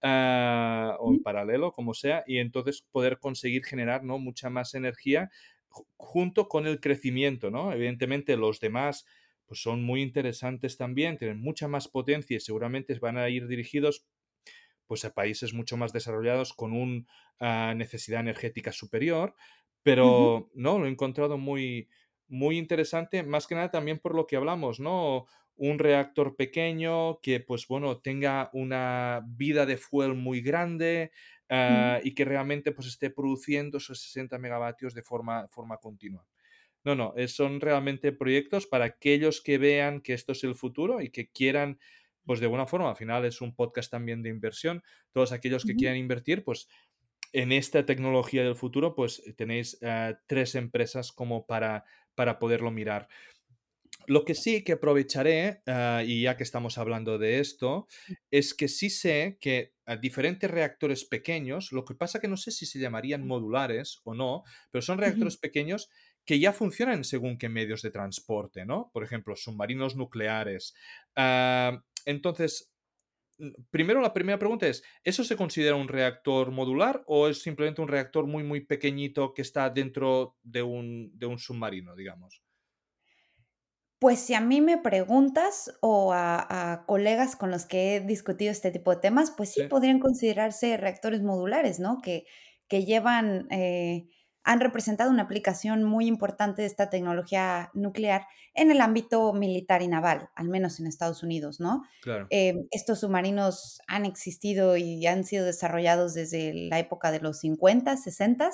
Speaker 1: ah, o en paralelo, como sea, y entonces poder conseguir generar ¿no? mucha más energía junto con el crecimiento, ¿no? Evidentemente los demás pues son muy interesantes también, tienen mucha más potencia y seguramente van a ir dirigidos pues a países mucho más desarrollados con una ah, necesidad energética superior, pero no, lo he encontrado muy, muy interesante, más que nada también por lo que hablamos, ¿no? Un reactor pequeño que, pues bueno, tenga una vida de fuel muy grande ah, y que realmente pues esté produciendo esos 60 megavatios de forma, forma continua. No, no, son realmente proyectos para aquellos que vean que esto es el futuro y que quieran pues de alguna forma, al final es un podcast también de inversión. Todos aquellos que quieran invertir, pues en esta tecnología del futuro, pues tenéis eh, tres empresas como para, para poderlo mirar. Lo que sí que aprovecharé, eh, y ya que estamos hablando de esto, es que sí sé que a diferentes reactores pequeños, lo que pasa que no sé si se llamarían modulares o no, pero son reactores pequeños que ya funcionan según qué medios de transporte, ¿no? Por ejemplo, submarinos nucleares. Ah, entonces, primero la primera pregunta es, ¿eso se considera un reactor modular o es simplemente un reactor muy, muy pequeñito que está dentro de un, submarino, digamos?
Speaker 2: Pues si a mí me preguntas o a, a colegas con los que he discutido este tipo de temas, pues sí
Speaker 1: Sí,
Speaker 2: podrían considerarse reactores modulares, ¿no? Que, que llevan, eh, han representado una aplicación muy importante de esta tecnología nuclear en el ámbito militar y naval, al menos en Estados Unidos, ¿no?
Speaker 1: claro.
Speaker 2: Eh, estos submarinos han existido y han sido desarrollados desde la época de los 50, 60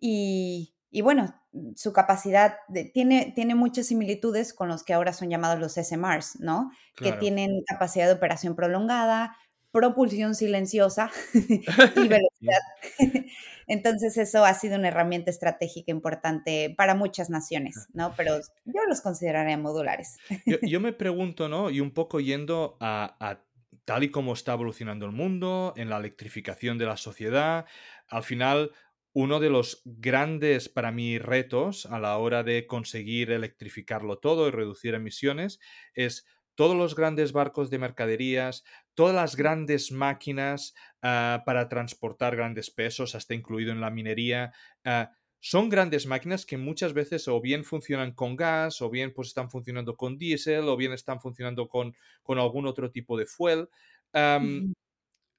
Speaker 2: y, y bueno, su capacidad de- tiene, tiene muchas similitudes con los que ahora son llamados los SMRs, ¿no? Que
Speaker 1: Claro.
Speaker 2: tienen capacidad de operación prolongada, propulsión silenciosa y velocidad. Entonces eso ha sido una herramienta estratégica importante para muchas naciones, ¿no? Pero yo los consideraría modulares.
Speaker 1: Yo, yo me pregunto, ¿no? Y un poco yendo a, a tal y como está evolucionando el mundo, en la electrificación de la sociedad, al final, uno de los grandes, para mí, retos a la hora de conseguir electrificarlo todo y reducir emisiones es todos los grandes barcos de mercaderías, todas las grandes máquinas ah, para transportar grandes pesos, hasta incluido en la minería. ah, son grandes máquinas que muchas veces o bien funcionan con gas, o bien pues están funcionando con diésel, o bien están funcionando con, con algún otro tipo de fuel.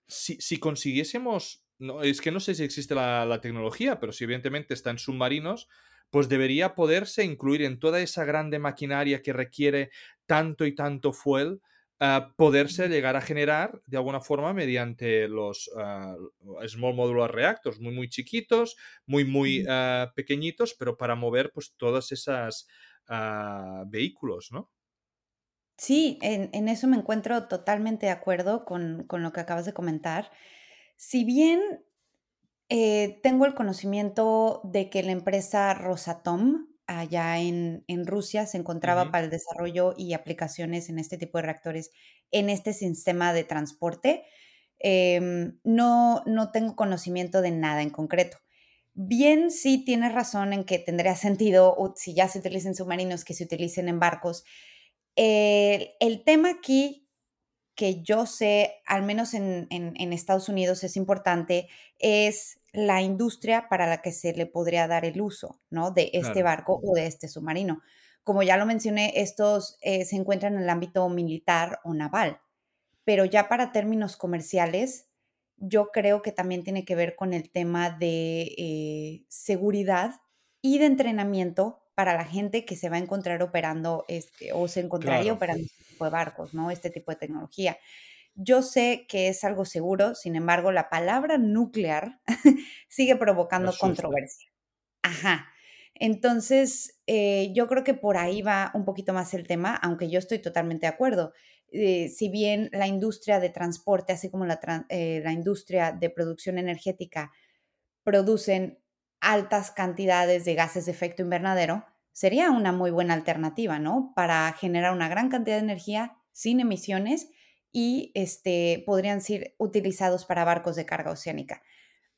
Speaker 1: Si, si consiguiésemos, no, es que no sé si existe la, la tecnología, pero si evidentemente está en submarinos, pues debería poderse incluir en toda esa grande maquinaria que requiere tanto y tanto fuel, ah, poderse llegar a generar de alguna forma mediante los ah, Small Modular Reactors, muy, muy chiquitos, muy, muy ah, pequeñitos, pero para mover pues todas esas vehículos, ¿no?
Speaker 2: Sí, en, en eso me encuentro totalmente de acuerdo con, con lo que acabas de comentar. Si bien Eh, tengo el conocimiento de que la empresa Rosatom, allá en en Rusia, se encontraba para el desarrollo y aplicaciones en este tipo de reactores, en este sistema de transporte. Em, no no tengo conocimiento de nada en concreto. Bien, sí tienes razón en que tendría sentido, o si ya se utilizan submarinos, que se utilicen en barcos. El el tema aquí que yo sé, al menos en en en Estados Unidos es importante, es la industria para la que se le podría dar el uso, ¿no? De este
Speaker 1: claro,
Speaker 2: barco o de este submarino. Como ya lo mencioné, estos, eh, se encuentran en el ámbito militar o naval. Pero ya para términos comerciales, yo creo que también tiene que ver con el tema de, eh, seguridad y de entrenamiento para la gente que se va a encontrar operando, este, o se encontraría
Speaker 1: claro,
Speaker 2: operando este tipo de barcos, ¿no? Este tipo de tecnología. Yo sé que es algo seguro, sin embargo, la palabra nuclear sigue provocando
Speaker 1: asusta.
Speaker 2: controversia. Ajá. Entonces, eh, yo creo que por ahí va un poquito más el tema, aunque yo estoy totalmente de acuerdo. Eh, si bien la industria de transporte, así como la, eh, la industria de producción energética producen altas cantidades de gases de efecto invernadero, sería una muy buena alternativa, ¿no? Para generar una gran cantidad de energía sin emisiones y este, podrían ser utilizados para barcos de carga oceánica.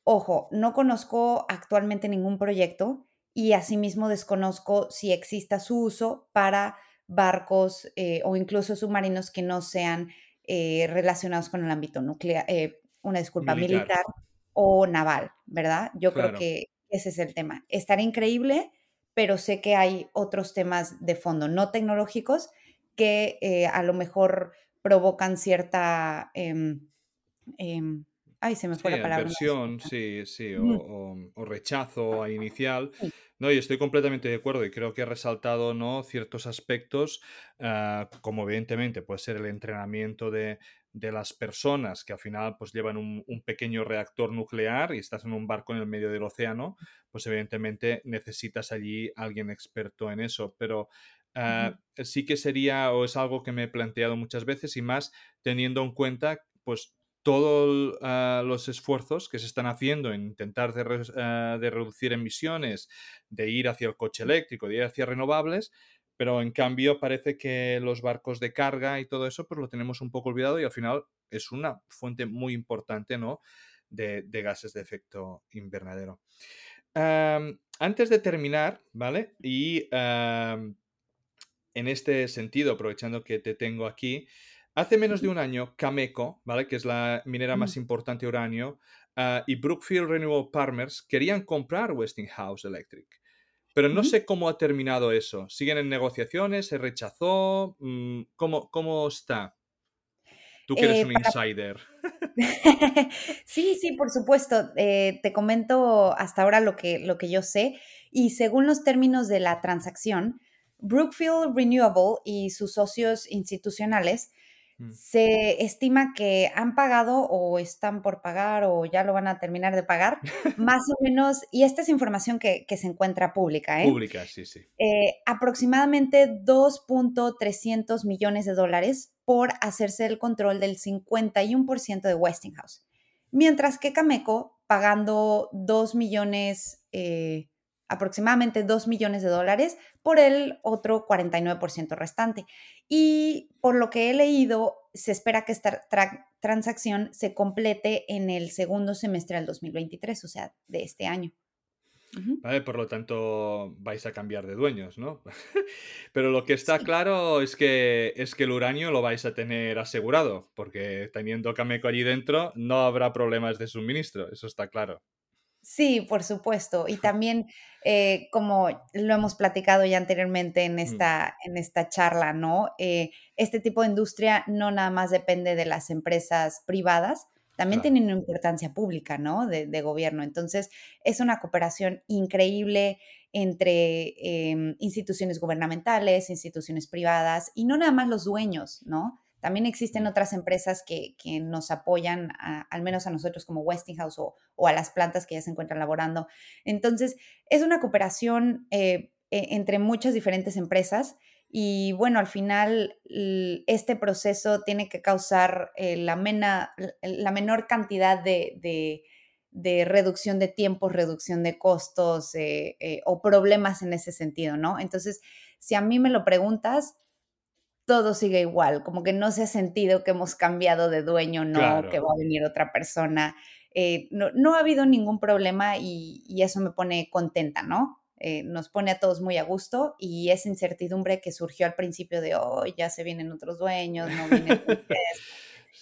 Speaker 2: Ojo, no conozco actualmente ningún proyecto y asimismo desconozco si exista su uso para barcos eh, o incluso submarinos que no sean eh, relacionados con el ámbito nuclear, eh, una disculpa,
Speaker 1: Militar,
Speaker 2: militar o naval, ¿verdad? Yo creo que ese es el tema. Estaría increíble, pero sé que hay otros temas de fondo, no tecnológicos, que a lo mejor provocan cierta... em, ay, se me fue
Speaker 1: Sí,
Speaker 2: la palabra.
Speaker 1: aversión, sí, sí, o,
Speaker 2: Ujú,
Speaker 1: o- o rechazo a inicial.
Speaker 2: sí,
Speaker 1: No, y estoy completamente de acuerdo y creo que he resaltado, ¿no? ciertos aspectos, ah, como evidentemente puede ser el entrenamiento de, de las personas que al final pues llevan un, un pequeño reactor nuclear y estás en un barco en el medio del océano, pues evidentemente necesitas allí alguien experto en eso, pero ah, sí que sería o es algo que me he planteado muchas veces y más teniendo en cuenta pues todos los esfuerzos que se están haciendo en intentar de, ah, de reducir emisiones, de ir hacia el coche eléctrico, de ir hacia renovables, pero en cambio parece que los barcos de carga y todo eso pues lo tenemos un poco olvidado y al final es una fuente muy importante ¿no? de, gases de efecto invernadero. Antes de terminar, ¿vale? Y en este sentido, aprovechando que te tengo aquí, hace menos de un año, Cameco, ¿vale? que es la minera
Speaker 2: ujú.
Speaker 1: más importante de uranio, ah, y Brookfield Renewable Partners querían comprar Westinghouse Electric. pero no sé cómo ha terminado eso. ¿Siguen en negociaciones? ¿Se rechazó? Mm, ¿Cómo, cómo está? Tú que eres
Speaker 2: Eh,
Speaker 1: un
Speaker 2: para
Speaker 1: insider.
Speaker 2: Sí, sí, por supuesto. Eh, te comento hasta ahora lo que, lo que yo sé. Y según los términos de la transacción, Brookfield Renewable y sus socios institucionales
Speaker 1: Mm.
Speaker 2: se estima que han pagado o están por pagar o ya lo van a terminar de pagar, más o menos, y esta es información que, que se encuentra pública, ¿eh?
Speaker 1: Pública, sí, sí.
Speaker 2: Eh, aproximadamente 2.300 millones de dólares por hacerse el control del 51% de Westinghouse. Mientras que Cameco pagando 2 millones, eh, aproximadamente 2 millones de dólares por el otro 49% restante. Y por lo que he leído, se espera que esta tra transacción se complete en el segundo semestre del 2023, o sea, de este año.
Speaker 1: Vale, por lo tanto, vais a cambiar de dueños, ¿no? Pero lo que está
Speaker 2: Sí.
Speaker 1: claro es que, es que el uranio lo vais a tener asegurado, porque teniendo Cameco allí dentro no habrá problemas de suministro, eso está claro.
Speaker 2: Sí, por supuesto. Y también, eh, como lo hemos platicado ya anteriormente en
Speaker 1: Mm,
Speaker 2: esta, en esta charla, ¿no? Eh, este tipo de industria no nada más depende de las empresas privadas, también
Speaker 1: claro.
Speaker 2: tiene una importancia pública, ¿no? De, de gobierno. Entonces, es una cooperación increíble entre em, instituciones gubernamentales, instituciones privadas y no nada más los dueños, ¿no? También existen otras empresas que, que nos apoyan, a- al menos a nosotros como Westinghouse o, o a las plantas que ya se encuentran laborando. Entonces, es una cooperación eh, e- entre muchas diferentes empresas y bueno, al final este proceso tiene que causar eh, la, mena- la menor cantidad de, de- de reducción de tiempos, reducción de costos eh, o problemas en ese sentido, ¿no? Entonces, si a mí me lo preguntas, todo sigue igual, como que no se ha sentido que hemos cambiado de dueño, no, que va a venir otra persona. Eh, no, no ha habido ningún problema y, y eso me pone contenta, ¿no? Eh, nos pone a todos muy a gusto y esa incertidumbre que surgió al principio de, oh, ya se vienen otros dueños, no viene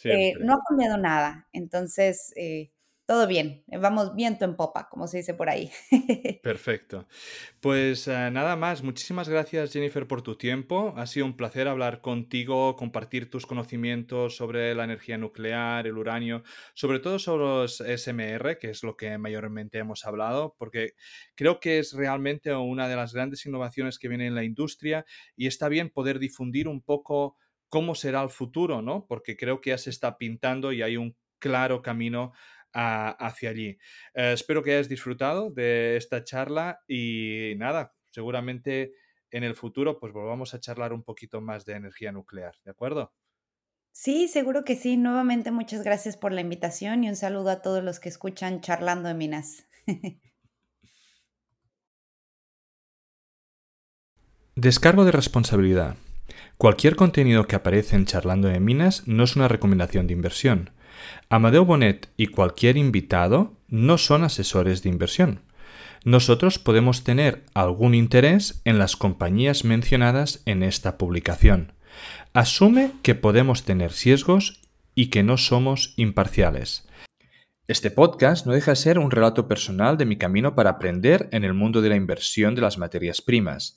Speaker 2: eh, no ha cambiado nada. Entonces, eh, todo bien, eh, vamos viento en popa, como se dice por ahí.
Speaker 1: Perfecto. Pues eh, nada más, muchísimas gracias Jennifer por tu tiempo. Ha sido un placer hablar contigo, compartir tus conocimientos sobre la energía nuclear, el uranio, sobre todo sobre los SMR, que es lo que mayormente hemos hablado, porque creo que es realmente una de las grandes innovaciones que viene en la industria y está bien poder difundir un poco cómo será el futuro, ¿no? Porque creo que ya se está pintando y hay un claro camino a- hacia allí. Eh, espero que hayas disfrutado de esta charla y nada, seguramente en el futuro pues volvamos a charlar un poquito más de energía nuclear, ¿de acuerdo?
Speaker 2: Sí, seguro que sí. Nuevamente, muchas gracias por la invitación y un saludo a todos los que escuchan Charlando de Minas.
Speaker 1: Descargo de responsabilidad. Cualquier contenido que aparece en Charlando de Minas no es una recomendación de inversión. Amadeo Bonet y cualquier invitado no son asesores de inversión. Nosotros podemos tener algún interés en las compañías mencionadas en esta publicación. Asume que podemos tener sesgos y que no somos imparciales. Este podcast no deja de ser un relato personal de mi camino para aprender en el mundo de la inversión de las materias primas.